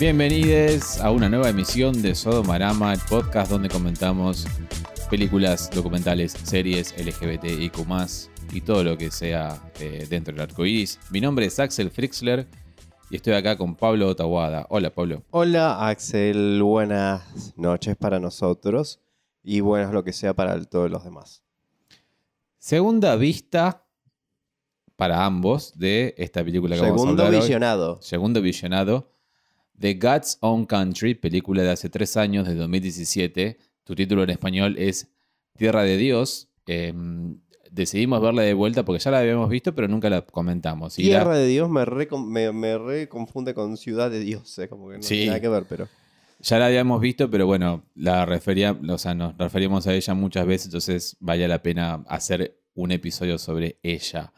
Bienvenidos a una nueva emisión de Sodomarama, el podcast donde comentamos películas, documentales, series, LGBTIQ+, y todo lo que sea eh, dentro del arco iris. Mi nombre es Axel Frixler y estoy acá con Pablo Otawada. Hola, Pablo. Hola Axel, buenas noches para nosotros y buenas lo que sea para todos los demás. Segunda vista para ambos de esta película que vamos a Segundo hablar hoy. visionado. Segundo visionado. The God's Own Country, película de hace tres años, de 2017. Tu título en español es Tierra de Dios. Eh, decidimos verla de vuelta porque ya la habíamos visto, pero nunca la comentamos. Y la- Tierra de Dios me re, me, me re confunde con Ciudad de Dios, eh, como que no Sí. tiene nada que ver, pero... Ya la habíamos visto, pero bueno, la refería, o sea, nos referíamos a ella muchas veces, entonces vale la pena hacer un episodio sobre ella.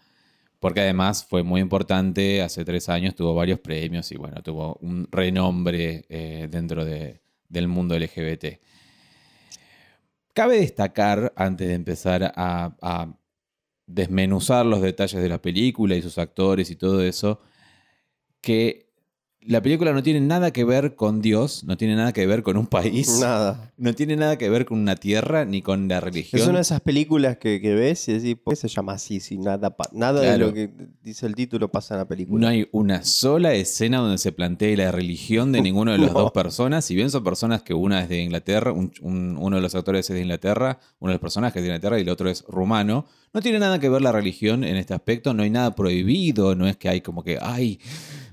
Porque además fue muy importante, hace tres años tuvo varios premios y bueno, tuvo un renombre eh, dentro de- del mundo LGBT. Cabe destacar, antes de empezar a desmenuzar los detalles de la película y sus actores y todo eso, que la película no tiene nada que ver con Dios, no tiene nada que ver con un país, Nada. no tiene nada que ver con una tierra ni con la religión. Es una de esas películas que, que ves y decís, ¿por qué se llama así? Si nada, nada de lo que dice el título pasa en la película. No hay una sola escena donde se plantee la religión de ninguno de las No. dos personas. Si bien son personas que una es de Inglaterra, un- un- uno de los actores es de Inglaterra, uno de los personajes es de Inglaterra y el otro es rumano, no tiene nada que ver la religión en este aspecto. No hay nada prohibido, no es que hay como que, ay,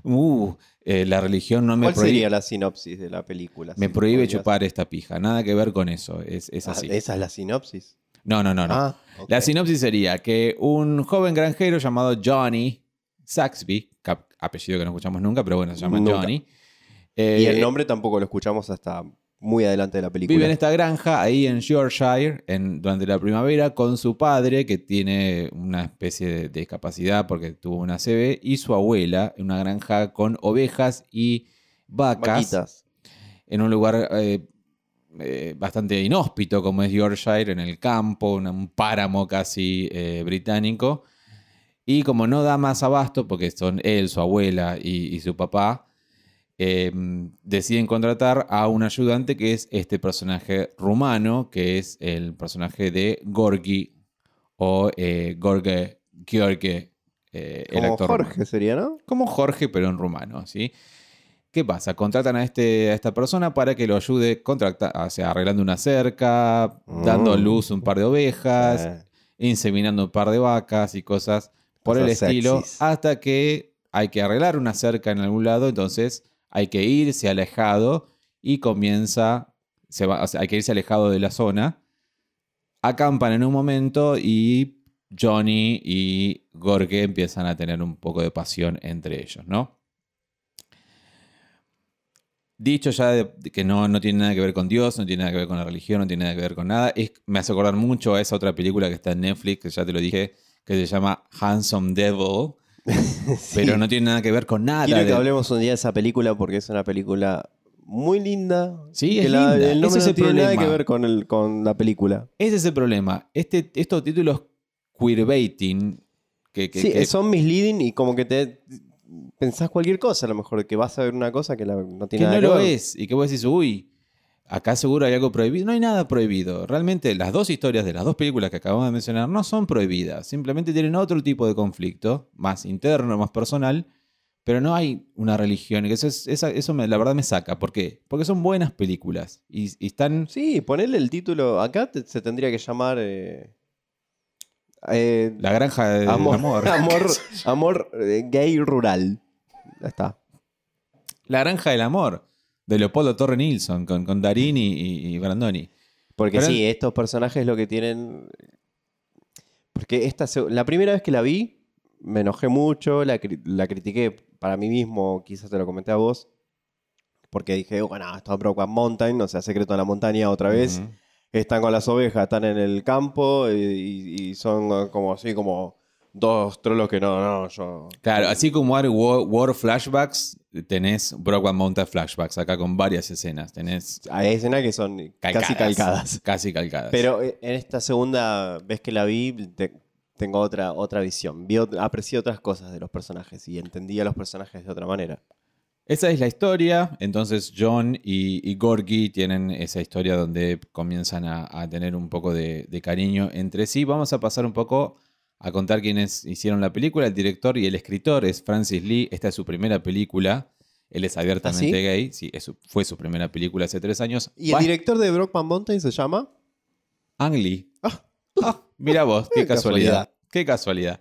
uh, eh, la religión no me ¿Cuál prohíbe, sería la sinopsis de la película? me Si prohíbe chupar esta pija. Nada que ver con eso, es, es Ah, así. ¿Esa es la sinopsis? No, no, no, no. Ah. La sinopsis sería que un joven granjero llamado Johnny Saxby, apellido que no escuchamos nunca, pero bueno, se llama Nunca. Johnny. Y eh, el nombre tampoco lo escuchamos hasta muy adelante de la película. Vive en esta granja ahí en Yorkshire en, durante la primavera con su padre que tiene una especie de discapacidad porque tuvo una CB y su abuela en una granja con ovejas y vacas Vaquitas. en un lugar eh, eh, bastante inhóspito como es Yorkshire, en el campo, un, un páramo casi eh, británico. Y como no da más abasto, porque son él, su abuela y, y su papá, eh, deciden contratar a un ayudante que es este personaje rumano, que es el personaje de Gorgi o eh, Gorge George, eh, el Como actor Jorge rumano. sería, ¿no? Como Jorge, pero en rumano, ¿sí? ¿Qué pasa? Contratan a, este, a esta persona para que lo ayude contracta- o sea, arreglando una cerca, dando a Mm. luz un par de ovejas, Eh, inseminando un par de vacas y cosas por el estilo, sexys. hasta que hay que arreglar una cerca en algún lado, entonces hay que irse alejado y comienza, se va, hay que irse alejado de la zona, acampan en un momento y Johnny y Gorge empiezan a tener un poco de pasión entre ellos, ¿no? Dicho ya que no, no tiene nada que ver con Dios, no tiene nada que ver con la religión, no tiene nada que ver con nada, me hace acordar mucho a esa otra película que está en Netflix, que ya te lo dije, que se llama Handsome Devil, sí. pero no tiene nada que ver con nada. Quiero que hablemos un día de esa película porque es una película muy linda. Sí, que es la- linda. El nombre Ese es no el tiene nada problema. que ver con, el, con la película. Ese es el problema. Este, estos títulos queerbaiting, que, que- sí, que- son misleading y como que te pensás cualquier cosa, a lo mejor que vas a ver una cosa que la- no que tiene no nada que lo ver. es, y que vos decís, uy, acá seguro hay algo prohibido. No hay nada prohibido. Realmente las dos historias de las dos películas que acabamos de mencionar no son prohibidas. Simplemente tienen otro tipo de conflicto, más interno, más personal, pero no hay una religión. Eso, es- eso me- la verdad me saca. ¿Por qué? Porque son buenas películas y, y están... Sí, ponerle el título. Acá te- se tendría que llamar. eh, eh, La granja del amor. amor. Amor, amor, eh, gay rural. Ya está. La granja del amor, de Leopoldo Torre Nilsson, con, con Darini y, y Brandoni. Porque Pero- sí, estos personajes lo que tienen. Porque esta la primera vez que la vi, me enojé mucho, la, cri- la critiqué para mí mismo, quizás te lo comenté a vos. Porque dije, bueno, esto es Brokeback Mountain, o sea, Secreto en la Montaña otra vez. Están con las ovejas, están en el campo y, y- y son como así como dos trolos que no, no, yo. Claro, así como hay War, War Flashbacks, tenés Brokeback Mountain Flashbacks, acá con varias escenas. Tenés Hay escenas que son casi calcadas. Casi calcadas. Pero eh, en esta segunda vez que la vi, te- tengo otra, otra visión. Vi, aprecié otras cosas de los personajes y entendí a los personajes de otra manera. Esa es la historia. Entonces John y, y Gorky tienen esa historia donde comienzan a, a tener un poco de, de cariño entre sí. Vamos a pasar un poco a contar quiénes hicieron la película. El director y el escritor es Francis Lee. Esta es su primera película. Él es abiertamente ¿Ah, sí? gay. Sí, es su- fue su primera película hace tres años. ¿Y el director de Brockman Mountain se llama? Ang Lee. Ah. Ah, mira vos, qué Qué casualidad. casualidad. Qué casualidad.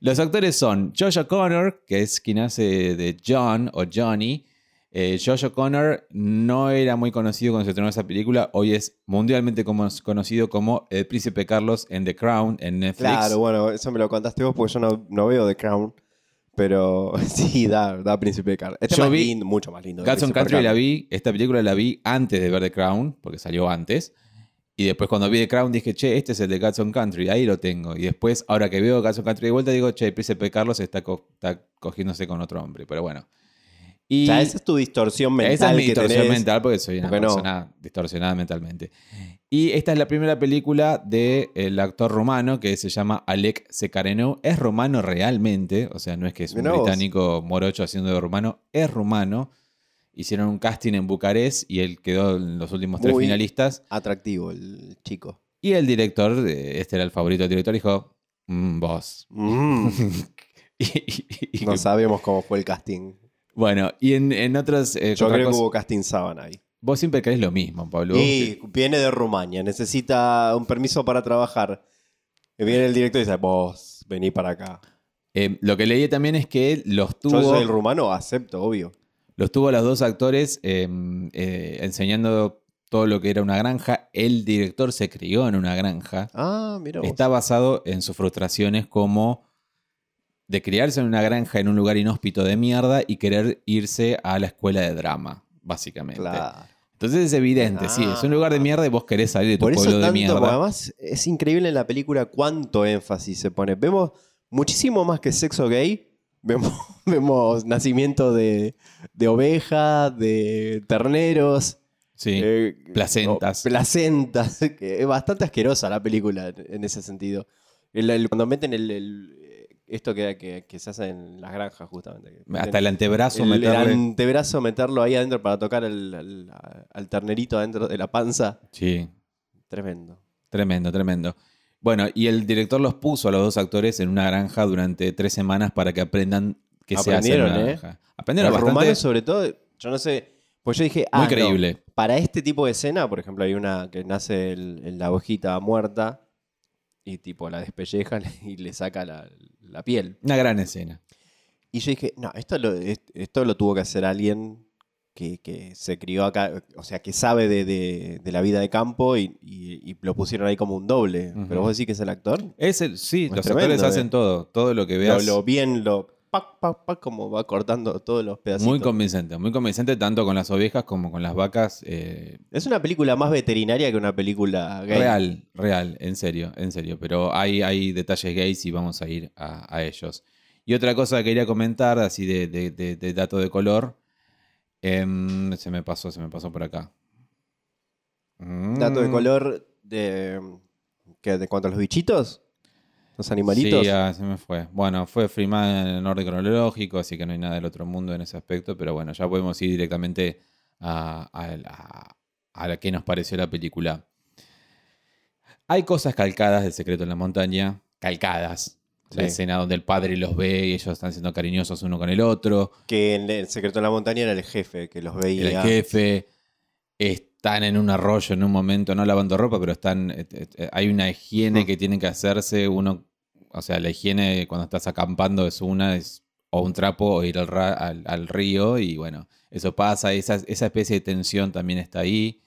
Los actores son Josh O'Connor, que es quien hace de John o Johnny. Eh, Josh O'Connor no era muy conocido cuando se estrenó esa película. Hoy es mundialmente como- conocido como el príncipe Carlos en The Crown en Netflix. Claro, bueno, eso me lo contaste vos porque yo no, no veo The Crown. Pero sí, da, da Príncipe Carlos. Este es Yo más vi lindo, mucho más lindo. que Cats on Príncipe de Country la vi, esta película la vi antes de ver The Crown, porque salió antes. Y después cuando vi The Crown dije, che, este es el de on Country, ahí lo tengo. Y después, ahora que veo on Country de vuelta, digo, che, el príncipe Carlos está, co- está cogiéndose con otro hombre, pero bueno. Y O sea, esa es tu distorsión mental. esa es mi que distorsión tenés. mental porque soy una Porque no. persona distorsionada mentalmente. Y esta es la primera película del actor rumano que se llama Alec Secarenou. Es rumano realmente, o sea, no es que es un Mirá vos. británico morocho haciendo de rumano, es rumano. Hicieron un casting en Bucarest y él quedó en los últimos tres Muy- finalistas. Atractivo el chico. Y el director, eh, este era el favorito del director, dijo, "Mm, vos. Mm, Y- y- y- no sabemos cómo fue el casting. Bueno, y en, en otros... eh, Yo creo que hubo casting sábana ahí. Vos siempre crees lo mismo, Pablo. Y viene de Rumania, necesita un permiso para trabajar. Y viene el director y dice, vos, vení para acá. Eh, lo que leí también es que los tuvo, Yo soy el rumano, acepto, obvio. los tuvo a los dos actores eh, eh, enseñando todo lo que era una granja. El director se crió en una granja. Ah, mira vos. Está basado en sus frustraciones como de criarse en una granja en un lugar inhóspito de mierda y querer irse a la escuela de drama, básicamente. Claro. Entonces es evidente, sí, es un lugar de mierda y vos querés salir de tu Por eso pueblo de tanto, mierda. porque además es increíble en la película cuánto énfasis se pone. Vemos muchísimo más que sexo gay. Vemos, vemos nacimiento de, de ovejas, de terneros. Sí, eh, placentas. placentas. es bastante asquerosa la película en, en ese sentido. El- el- cuando meten el, el- esto que, que- que se hace en las granjas, justamente. hasta el antebrazo el, el antebrazo, meterlo ahí adentro para tocar el- el- al ternerito adentro de la panza. Sí, Tremendo. Tremendo, tremendo. Bueno, y el director los puso a los dos actores en una granja durante tres semanas para que aprendan que se hace en Aprendieron, una ¿eh? granja. Aprendieron Los bastante. rumanos, sobre todo, yo no sé. Pues yo dije, ah, Muy no, creíble. para este tipo de escena, por ejemplo, hay una que nace el- en la ovejita muerta y tipo la despelleja y le saca la, la piel. Una gran escena. Y yo dije, no, esto lo, est- esto lo tuvo que hacer alguien que, que se crió acá, o sea, que sabe de, de- de la vida de campo y, y- y lo pusieron ahí como un doble. Pero vos decís que es el actor. Es el, sí, Es los tremendo, actores eh. hacen todo. Todo lo que Lo, veas. lo bien, lo pac, pac, pac, como va cortando todos los pedacitos. muy convincente. Muy convincente tanto con las ovejas como con las vacas. eh, Es una película más veterinaria que una película gay. real, real, en serio, en serio. Pero hay, hay detalles gays y vamos a ir a, a ellos. Y otra cosa que quería comentar, así de, de- de- de dato de color. em, se me pasó, se me pasó por acá. Dato de Mm. color de, ¿qué, de cuanto a los bichitos. Los animalitos. Sí, ah, se me fue. Bueno, fue filmada en orden cronológico, así que no hay nada del otro mundo en ese aspecto, pero bueno, ya podemos ir directamente a, a la- a que nos pareció la película. Hay cosas calcadas del secreto en la montaña, calcadas. La Sí. escena donde el padre los ve y ellos están siendo cariñosos uno con el otro. Que en El Secreto de la Montaña era el jefe que los veía. El jefe. Están en un arroyo en un momento, no lavando ropa, pero están. eh, eh, Hay una higiene que tienen que hacerse. Uno. O sea, la higiene cuando estás acampando es una, es o un trapo o ir al, ra- al- al río. Y bueno, eso pasa. Esa, esa especie de tensión también está ahí.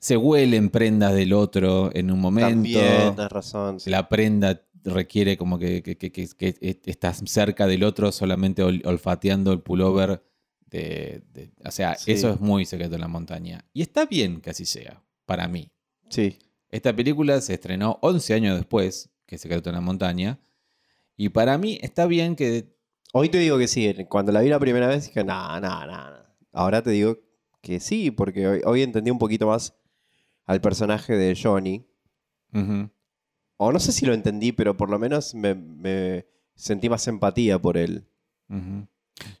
Se huelen prendas del otro en un momento. También, tenés razón. sí. La prenda requiere como que, que- que- que- que estás cerca del otro solamente ol- olfateando el pullover. De, de- o sea, Sí. eso es muy secreto en la montaña. Y está bien que así sea, para mí. Sí. Esta película se estrenó 11 años después que Secreto en la Montaña. Y para mí está bien que... Hoy te digo que sí. Cuando la vi la primera vez dije, no, no, no. no". Ahora te digo que sí, porque hoy, hoy entendí un poquito más al personaje de Johnny. Ujú, O no sé si lo entendí, pero por lo menos me, me sentí más empatía por él.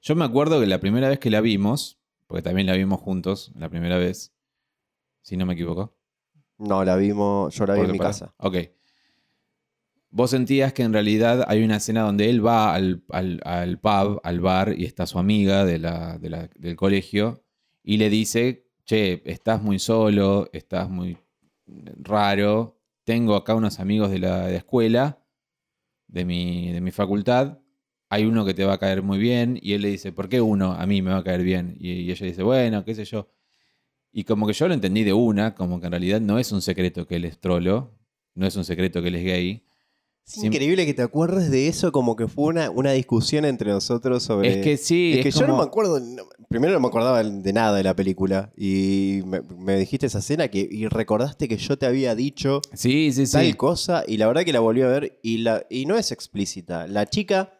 Yo me acuerdo que la primera vez que la vimos, porque también la vimos juntos, la primera vez, si no me equivoco. No, la vimos, yo la vi en mi casa. Ok. Vos sentías que en realidad hay una escena donde él va al, al- al pub, al bar, y está su amiga de la- de la- del colegio, y le dice, che, estás muy solo, estás muy raro, tengo acá unos amigos de la, de la escuela, de mi, de mi facultad, hay uno que te va a caer muy bien, y él le dice, ¿por qué uno a mí me va a caer bien? Y, y ella dice, bueno, qué sé yo. Y como que yo lo entendí de una, como que en realidad no es un secreto que él es trolo, no es un secreto que él es gay. Es increíble que te acuerdes de eso como que fue una, una discusión entre nosotros sobre... Es que sí, Es es que yo no me acuerdo, no- primero no me acordaba de nada de la película y me, me dijiste esa escena que, y recordaste que yo te había dicho Sí, sí, tal sí. cosa y la verdad que la volví a ver y, la, y no es explícita. La chica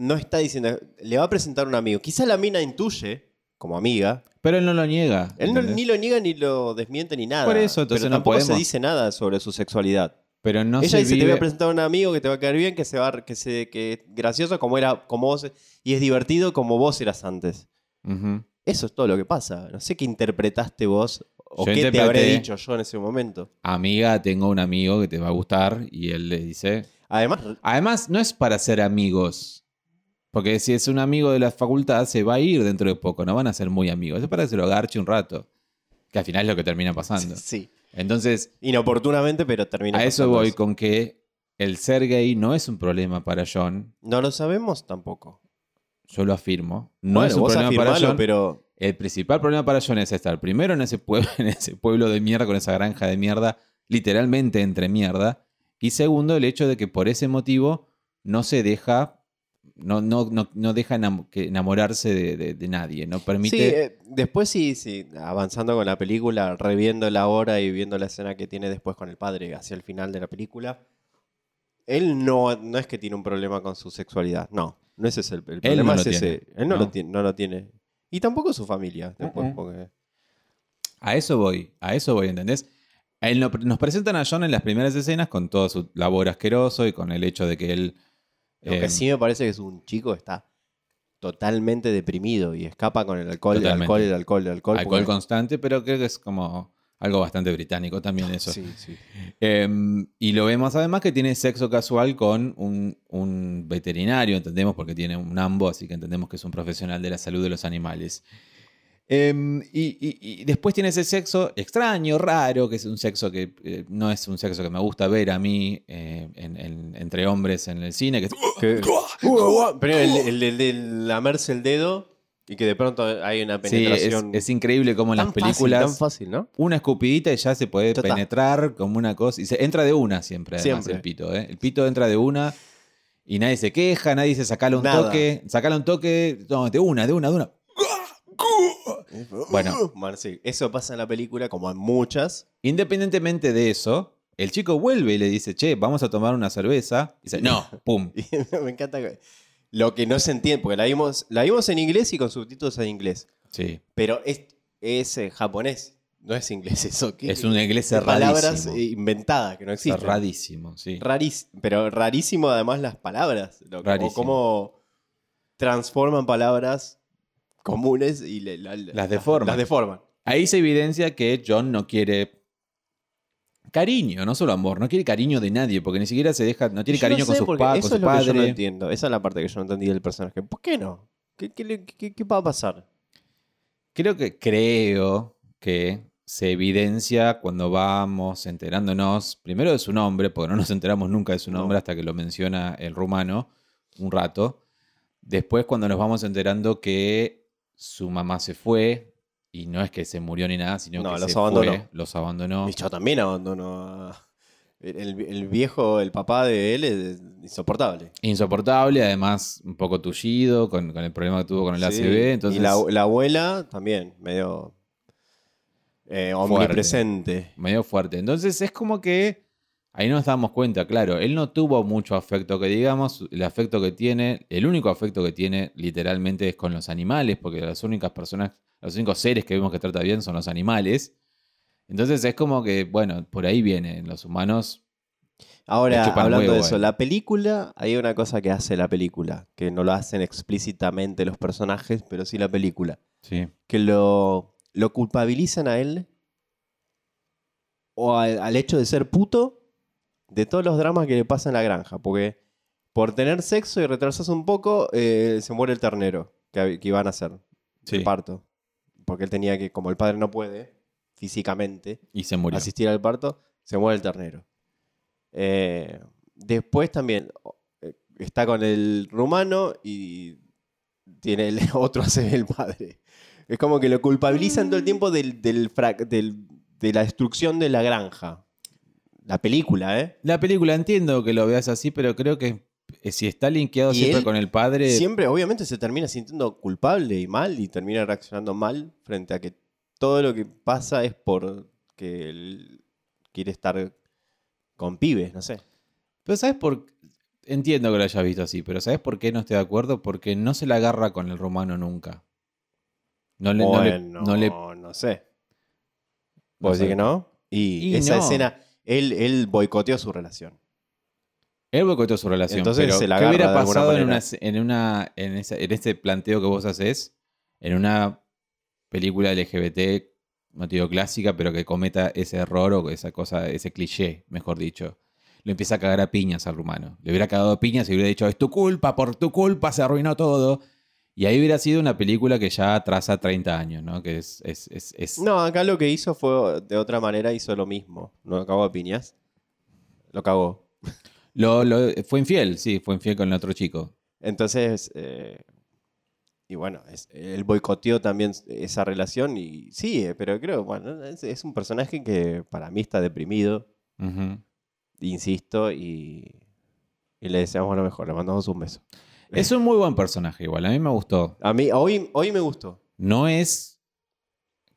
no está diciendo, le va a presentar un amigo. Quizá la mina intuye, como amiga, Pero él no lo niega. él ni lo niega ni lo desmiente ni nada. Por eso, entonces pero no tampoco se dice nada sobre su sexualidad. Pero no Ella se dice, te voy a presentar a un amigo que te va a caer bien, que se va, que se, que es gracioso como era, como vos, y es divertido como vos eras antes. Eso es todo lo que pasa. No sé qué interpretaste vos o Yo qué te habré dicho yo en ese momento. Amiga, tengo un amigo que te va a gustar y él le dice... Además, Además, no es para ser amigos. Porque si es un amigo de la facultad, se va a ir dentro de poco. No van a ser muy amigos. Es para que se lo agarche un rato. Que al final es lo que termina pasando. sí. Entonces, Inoportunamente, pero termina a eso voy con que el ser gay no es un problema para John. No lo sabemos tampoco. Yo lo afirmo. No Bueno, es un vos problema para John. pero El principal problema para John es estar primero en ese, pueblo, en ese pueblo de mierda, con esa granja de mierda, literalmente entre mierda. Y segundo, el hecho de que por ese motivo no se deja, no, no, no, no deja enamorarse de, de- de nadie. No permite. Sí, eh, después sí, sí, avanzando con la película, reviendo la hora y viendo la escena que tiene después con el padre hacia el final de la película, él no, no es que tiene un problema con su sexualidad, no, no ese es el, el problema, no es lo ese, tiene, él no, tiene, no lo tiene. Y tampoco su familia, después, porque- A eso voy, a eso voy, ¿entendés? Él no- nos presentan a John en las primeras escenas con todo su labor asqueroso y con el hecho de que él. Lo que eh, sí me parece que es un chico que está totalmente deprimido y escapa con el alcohol, el alcohol, el alcohol, el alcohol. alcohol porque- constante, pero creo que es como algo bastante británico también eso. Sí, sí. Eh, y lo vemos además que tiene sexo casual con un, un veterinario, entendemos, porque tiene un ambo, así que entendemos que es un profesional de la salud de los animales. Eh, y, y- y después tiene ese sexo extraño, raro, que es un sexo que eh, no es un sexo que me gusta ver a mí eh, en- en- entre hombres en el cine, que es- Que- Pero el, el- de lamerse el dedo y que de pronto hay una Sí, es, penetración. es increíble como en las fácil, películas tan fácil, ¿no? una escupidita y ya se puede penetrar como una cosa. Y se entra de una siempre, además, Siempre. el pito. ¿eh? El pito entra de una y nadie se queja, nadie dice sacale un Nada. toque. Sacale un toque, no, de una, de una, de una. Bueno. Bueno, sí, eso pasa en la película como en muchas. Independientemente de eso, el chico vuelve y le dice, che, vamos a tomar una cerveza. Y dice, no, pum. Y me encanta que- lo que no se entiende, porque la vimos, la vimos en inglés y con subtítulos en inglés. Sí, Pero es, es eh, japonés, no es inglés eso. ¿Qué- es un inglés qué palabras cerradísimo. inventadas que no existen. Cerradísimo, sí. Pero rarísimo además las palabras. lo- como Rarísimo. cómo transforman palabras comunes y le- la- la- Las deforman. Las deforman. Ahí se evidencia que John no quiere cariño, no solo amor, no quiere cariño de nadie, porque ni siquiera se deja, no tiene Yo no cariño con, sus porque pa- eso con es lo que yo no entiendo. Esa es la parte que yo no entendí del personaje. ¿Por qué no? ¿Qué, qué qué- qué va a pasar? Creo que creo que se evidencia cuando vamos enterándonos, primero de su nombre, porque no nos enteramos nunca de su nombre No. hasta que lo menciona el rumano un rato. Después cuando nos vamos enterando que su mamá se fue y no es que se murió ni nada, sino No, que los se abandonó. fue, los abandonó. Y yo también abandono a... El, el viejo, el papá de él es insoportable. Insoportable, además un poco tullido con, con el problema que tuvo con el Sí. ACV. Entonces, Y la, la abuela también, medio eh, omnipresente. medio fuerte. Entonces es como que ahí nos damos cuenta, claro, él no tuvo mucho afecto que digamos, el afecto que tiene, el único afecto que tiene literalmente es con los animales, porque las únicas personas, los únicos seres que vemos que trata bien son los animales. Entonces es como que, bueno, por ahí viene, los humanos Ahora, hablando huevo de eso, la película, hay una cosa que hace la película, que no lo hacen explícitamente los personajes, pero sí la película. Sí. Que lo, lo culpabilizan a él o al hecho de ser puto de todos los dramas que le pasan en la granja. Porque por tener sexo y retrasarse un poco, eh, se muere el ternero que, que iban a hacer. Sí. El parto. Porque él tenía que, como el padre no puede físicamente Y se murió. asistir al parto, se muere el ternero. Eh, después también eh, está con el rumano y tiene el otro hace el padre. Es como que lo culpabilizan todo el tiempo del, del frac- del- de la destrucción de la granja. La película, ¿eh? La película entiendo que lo veas así, pero creo que eh, si está linkeado siempre con el padre. Siempre, obviamente, se termina sintiendo culpable y mal y termina reaccionando mal frente a que todo lo que pasa es porque él quiere estar con pibes, no sé. Pero ¿sabes por Entiendo que lo hayas visto así, pero ¿sabes por qué no estoy de acuerdo? Porque no se la agarra con el rumano nunca. No le, no le- no le- no sé. ¿Vos decís que no? Y, Y esa no. escena, él, él boicoteó su relación. Él boicoteó su relación. Entonces pero se la ¿Qué hubiera pasado en, una, en, una, en, esa- en este planteo que vos haces? En una película LGBT, no te digo clásica, pero que cometa ese error o esa cosa, ese cliché, mejor dicho. Lo empieza a cagar a piñas al rumano. Le hubiera cagado a piñas y hubiera dicho, es tu culpa, por tu culpa se arruinó todo. Y ahí hubiera sido una película que ya atrasa 30 años, ¿no? Que es... es, es, es- No, acá lo que hizo fue de otra manera, hizo lo mismo. No cagó a piñas. Lo cagó. Lo, lo- fue infiel, sí, fue infiel con el otro chico. Entonces, eh, y bueno, es- él boicoteó también esa relación y sí, eh, pero creo, bueno, es, es un personaje que para mí está deprimido, insisto, y, y le deseamos lo mejor, le mandamos un beso. Es un muy buen personaje igual, a mí me gustó. A mí, hoy, hoy me gustó. no es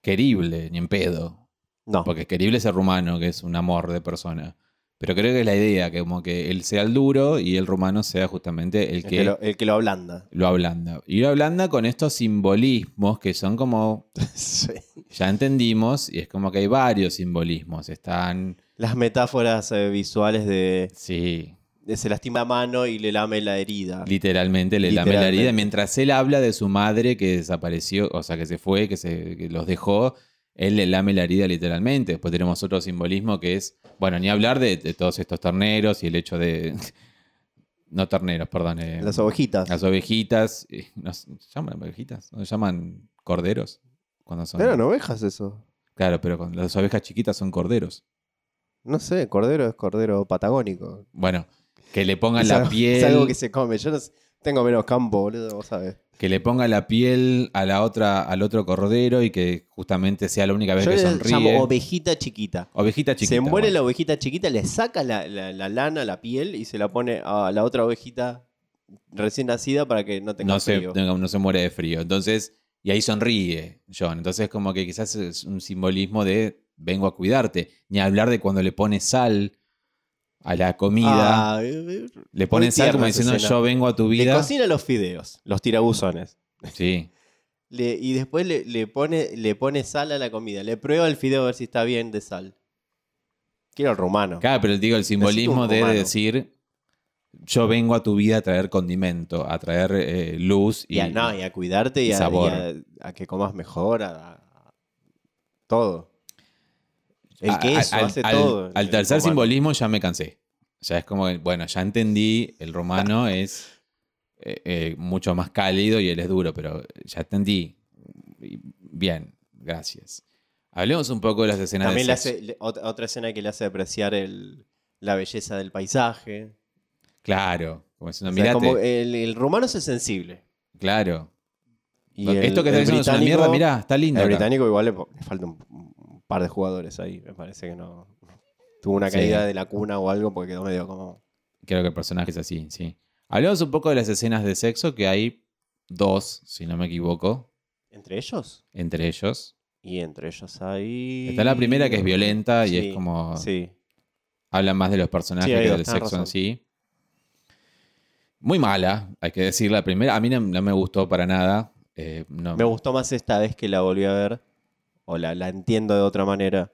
querible ni en pedo. No, Porque querible es el rumano, que es un amor de persona. Pero creo que es la idea, que como que él sea el duro y el rumano sea justamente el el que, que, lo, el que lo ablanda. lo ablanda. Y lo ablanda con estos simbolismos que son como, Sí. ya entendimos, y es como que hay varios simbolismos. Están, Las metáforas eh, visuales de, sí, se lastima la mano y le lame la herida. literalmente le lame la herida. Mientras él habla de su madre que desapareció, o sea, que se fue, que, se, que los dejó, él le lame la herida literalmente. Después tenemos otro simbolismo que es, bueno, ni hablar de, de todos estos terneros y el hecho de... No terneros, perdón. eh, Las ovejitas. Las ovejitas. eh, ¿no se llaman ovejitas? ¿No se llaman corderos? Cuando son... Eran ovejas eso. Claro, pero con las ovejas chiquitas son corderos. No sé, cordero es cordero patagónico. Bueno, que le pongan Es la algo- piel... Es algo que se come. Yo no sé- tengo menos campo, boludo, vos sabés. que le ponga la piel a la otra, al otro cordero y que justamente sea la única vez Yo que le sonríe. llamo ovejita chiquita. Ovejita chiquita. se muere bueno. la ovejita chiquita, le saca la, la- la lana, la piel y se la pone a la otra ovejita recién nacida para que no tenga no se, frío. no, no se muere de frío. Entonces, y ahí sonríe John. Entonces, como que quizás es un simbolismo de vengo a cuidarte. Ni hablar de cuando le pone sal a la comida. Ah, le pone muy sal como diciendo yo vengo a tu Le vida. cocina los fideos, los tirabuzones. Sí. Le- y después le, le pone, le pone sal a la comida. Le prueba el fideo a ver si está bien de sal. Quiero el rumano. Claro, pero digo, el simbolismo de decir yo vengo a tu vida a traer condimento, a traer eh, luz y, Y a, no, y a cuidarte y, y a, sabor. a- a que comas mejor, a, a- todo. El queso al, hace al- todo. al tercer romano. simbolismo ya me cansé. Ya es como, bueno, ya entendí, el romano es eh, eh, mucho más cálido y él es duro, pero ya entendí. Bien, gracias. Hablemos un poco de las escenas También de le hace, otra escena que le hace apreciar el- la belleza del paisaje. Claro, como O sea, como el, el rumano es sensible. claro. Y el- Esto que está diciendo es una mierda, mirá, está lindo. El acá. británico igual le, le falta un par de jugadores ahí. Me parece que no. Tuvo una Sí. caída de la cuna o algo porque quedó medio como. Creo que el personaje es así, sí. Hablemos un poco de las escenas de sexo, que hay dos, si no me equivoco, ¿Entre ellos? entre ellos. Y entre ellos hay. Está la primera que es violenta y es como... Sí. habla más de los personajes Sí, que del sexo en sí. Muy mala, hay que decir. La primera, a mí no, no me gustó para nada. Eh, no- Me gustó más esta vez que la volví a ver. O la, la entiendo de otra manera.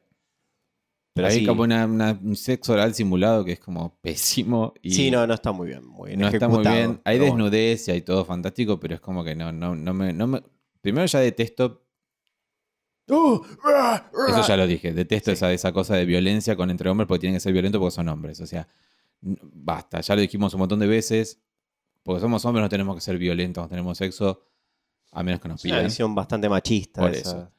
Pero Hay como una- una- un sexo oral simulado que es como pésimo. Y sí, no, no está muy bien. Muy bien no está muy ejecutado, bien. Hay pero bueno. desnudez y hay todo fantástico, pero es como que no, no, no me, no me- Primero ya detesto, eso ya lo dije, detesto esa, esa cosa de violencia con entre hombres porque tienen que ser violentos porque son hombres. O sea, n- basta, ya lo dijimos un montón de veces. Porque somos hombres no tenemos que ser violentos, no tenemos sexo, a menos que nos Es una pidan. visión bastante machista. Por esa. eso.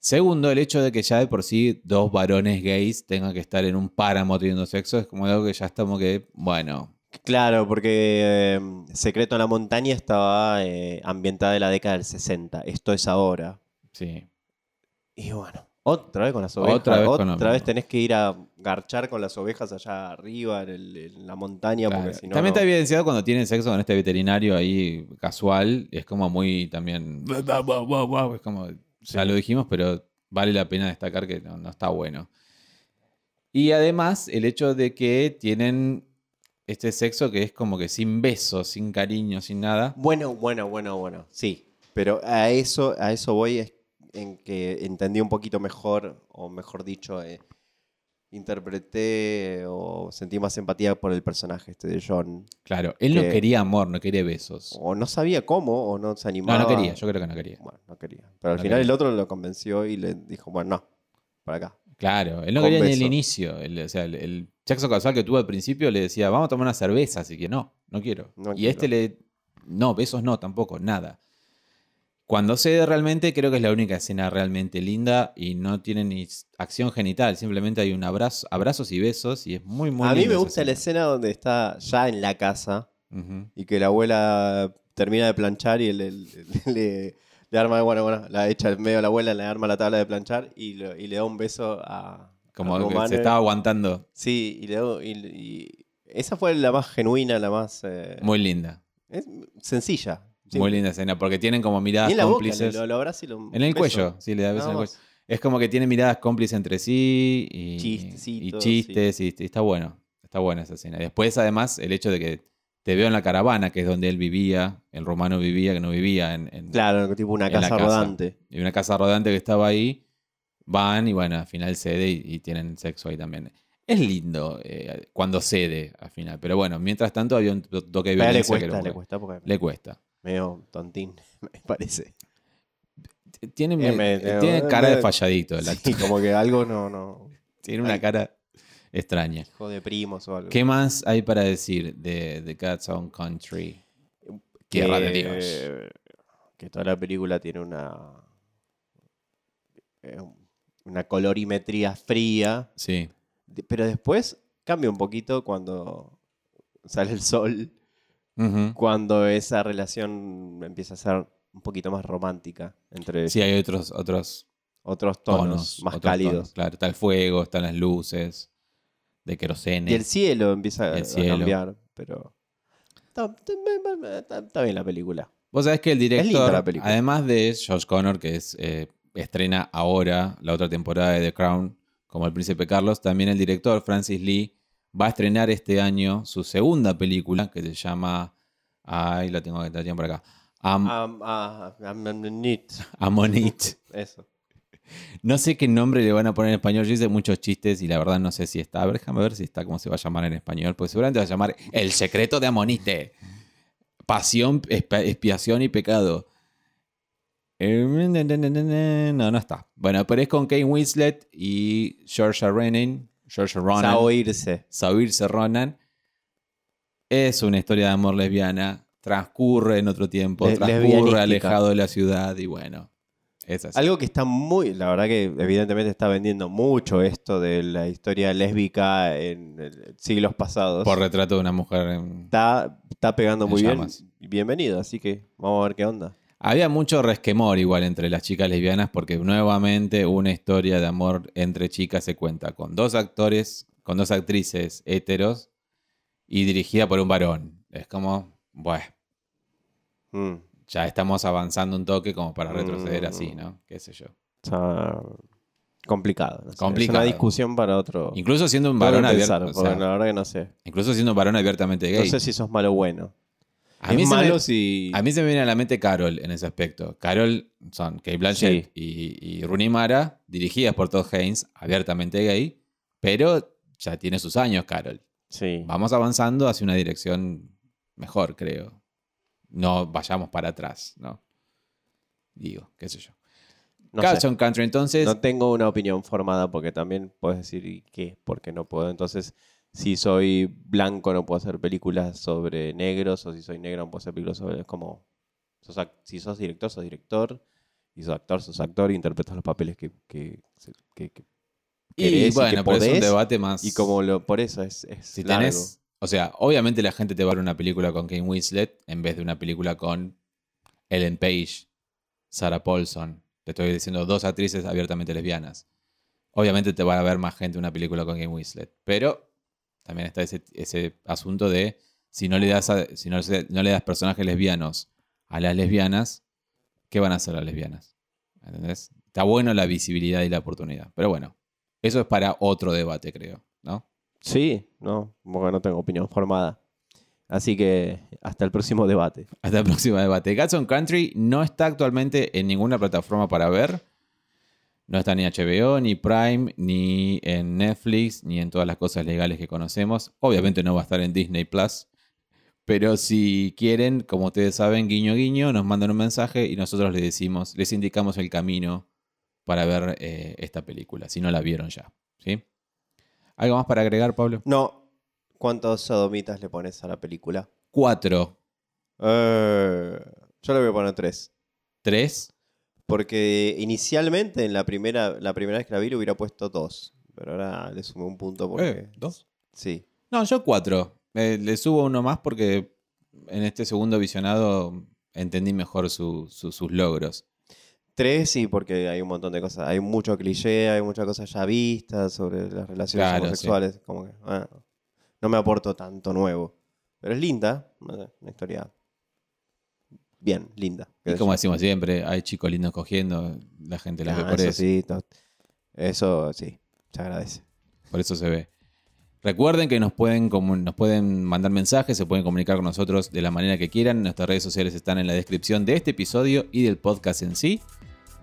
Segundo, el hecho de que ya de por sí dos varones gays tengan que estar en un páramo teniendo sexo es como algo que ya estamos que, bueno, Claro, porque eh, Secreto en la Montaña estaba eh, ambientada en la década del 60. Esto es ahora. sí. Y bueno, otra vez con las ovejas. Otra Otra vez tenés que ir a garchar con las ovejas allá arriba en, el- en la montaña. Claro. Porque si no, también no- está evidenciado cuando tienen sexo con este veterinario ahí casual. Es como muy también. Es como. Ya lo dijimos, pero vale la pena destacar que no, no está bueno. Y además, el hecho de que tienen este sexo que es como que sin besos, sin cariño, sin nada. Bueno, bueno, bueno, bueno. Sí. Pero a eso, a eso voy es en que entendí un poquito mejor, o mejor dicho, eh, interpreté o sentí más empatía por el personaje este de John. Claro, él no Que- quería amor, no quería besos. O no sabía cómo, o no se No, animaba. no quería, yo creo que no quería. Bueno, no quería. Pero al No final quería. el otro lo convenció y le dijo, bueno, no, para acá. Claro, él no Con quería ni el beso. inicio. El, o sea, el, el sexo casual que tuvo al principio le decía, vamos a tomar una cerveza, así que no, no quiero. No y quiero. este le. No, besos no, tampoco, nada. Cuando cede realmente, creo que es la única escena realmente linda y no tiene ni acción genital, simplemente hay un abrazo, abrazos y besos y es muy, muy a mí me gusta la escena donde está ya en la casa y que la abuela termina de planchar y le, le- arma, bueno, bueno, la echa en medio a la abuela, le arma la tabla de planchar y, lo- y le da un beso a. Como a que se estaba aguantando. Sí, y, le da- y- y esa fue la más genuina, la más. eh, Muy linda. es sencilla. Sí. Muy linda escena, porque tienen como Y miradas en la boca, cómplices. lo, lo abraza y lo. En el beso. cuello, sí, le da Nada en el cuello. Es como que tiene miradas cómplices entre sí y, y chistes, y, y está bueno. Está buena esa escena. Después, además, el hecho de que te veo en la caravana, que es donde él vivía, el romano vivía, que no vivía en, en- Claro, tipo una casa casa. rodante. en una casa rodante que estaba ahí. Van y bueno, al final cede y, y tienen sexo ahí también. Es lindo eh, cuando cede al final, pero bueno, mientras tanto había un to- toque de le violencia que cuesta, era le cuesta porque le cuesta. Medio tontín, me parece. Tiene, Eh, me- tiene eh, cara de falladito el Sí, actor. como que algo no, no. Tiene una Ay. cara extraña. Hijo de primos o algo. ¿Qué más hay para decir de The God's Own Country? Tierra de Dios. Que toda la película tiene una. eh, Una colorimetría fría. Sí. Pero después cambia un poquito cuando sale el sol. Cuando esa relación empieza a ser un poquito más romántica. Entre Sí, hay otros, otros otros tonos, tonos. más otros cálidos. tonos, Claro, está el fuego, están las luces de querosene. Y el cielo empieza El a cielo. cambiar, pero está, está- está- está bien la película. Vos sabés que el director, la película. además de Josh Connor, que es, eh, estrena ahora la otra temporada de The Crown como el príncipe Carlos, también el director Francis Lee va a estrenar este año su segunda película que se llama... Ay, la tengo que tener por acá. Am- Am- ah. Amonit. Eso. No sé qué nombre le van a poner en español. Yo hice muchos chistes y la verdad no sé si está. A ver, déjame ver si está cómo se va a llamar en español. Pues seguramente va a llamar El secreto de Amonite. Pasión, expiación y pecado. Eh, No, no está. Bueno, pero es con Kane Winslet y Georgia Ronan. Georgia Ronan. A oírse. Saoirse Ronan. Es una historia de amor lesbiana. Transcurre en otro tiempo. Le- transcurre alejado de la ciudad. Y bueno, es así. Algo que está muy, la verdad que evidentemente está vendiendo mucho esto de la historia lésbica en siglos pasados. Por retrato de una mujer. en- Está, está pegando En muy bien. Bienvenido, así que vamos a ver qué onda. Había mucho resquemor igual entre las chicas lesbianas porque nuevamente una historia de amor entre chicas se cuenta con dos actores, con dos actrices heteros y dirigida por un varón. Es como, bueno, Mm, ya estamos avanzando un toque como para retroceder Mm. así, ¿no? Qué sé yo. está complicado. no sé. Complicado. Es una discusión para otro. Incluso siendo un varón pensar, abierto, o porque sea, la verdad que no sé. incluso siendo un varón abiertamente gay. No sé si sos malo o bueno. A, mí se me, malo si. a mí se me viene a la mente Carol en ese aspecto. Carol son Kate Blanchett y, y Rooney Mara, dirigidas por Todd Haynes, abiertamente gay, Pero ya tiene sus años, Carol. Sí. Vamos avanzando hacia una dirección mejor, creo. No vayamos para atrás, ¿no? Digo, qué sé yo. No, Carlson. Country, entonces. No tengo una opinión formada porque también puedes decir ¿y qué, porque no puedo. Entonces, si soy blanco no puedo hacer películas sobre negros o si soy negro no puedo hacer películas sobre... Es como, sos si sos director, sos director. Y sos actor, sos actor y interpretas los papeles que, que, que- que y querés y bueno, que pero es un podés, debate más. Y como lo, por eso es, es Si largo. tenés. O sea, obviamente la gente te va a ver una película con Kane Winslet en vez de una película con Ellen Page, Sarah Paulson. Te estoy diciendo dos actrices abiertamente lesbianas. Obviamente te va a ver más gente una película con Kane Winslet. Pero también está ese, ese asunto de si no le das a- si no, no le das personajes lesbianos a las lesbianas, ¿qué van a hacer las lesbianas? ¿Entendés? Está bueno la visibilidad y la oportunidad. Pero bueno, eso es para otro debate, creo. ¿No? Sí, no, porque no tengo opinión formada. Así que hasta el próximo debate. Hasta el próximo debate. Gatson Country no está actualmente en ninguna plataforma para ver. No está ni HBO, ni Prime, ni en Netflix, ni en todas las cosas legales que conocemos. Obviamente no va a estar en Disney Plus. Pero si quieren, como ustedes saben, guiño guiño, nos mandan un mensaje y nosotros les decimos, les indicamos el camino para ver eh, esta película, si no la vieron ya. ¿sí? ¿Algo más para agregar, Pablo? No, ¿cuántos sodomitas le pones a la película? Cuatro. Eh, yo le voy a poner tres. ¿Tres? Porque inicialmente en la primera, la primera vez que la vi le hubiera puesto dos. Pero ahora le sumé un punto porque. Eh, ¿Dos? Sí. No, yo cuatro. Eh, le subo uno más porque en este segundo visionado entendí mejor su- su- sus logros. Tres, sí, porque hay un montón de cosas. Hay mucho cliché, hay muchas cosas ya vistas sobre las relaciones Claro, homosexuales. Como que, ah, no me aporto tanto nuevo. Pero es linda. Una historia bien, linda. Y como yo. decimos siempre, hay chicos lindos cogiendo, la gente las Ah, ve por eso eso. sí, no- eso sí, se agradece. Por eso se ve. Recuerden que nos pueden, nos pueden mandar mensajes, se pueden comunicar con nosotros de la manera que quieran. Nuestras redes sociales están en la descripción de este episodio y del podcast en sí.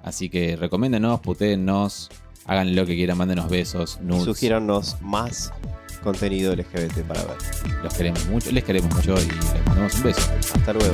Así que recomiéndenos, putéennos, hagan lo que quieran, mándenos besos, nudes. Sugiérannos más contenido LGBT para ver. Los queremos mucho, les queremos mucho y les mandamos un beso. Hasta luego.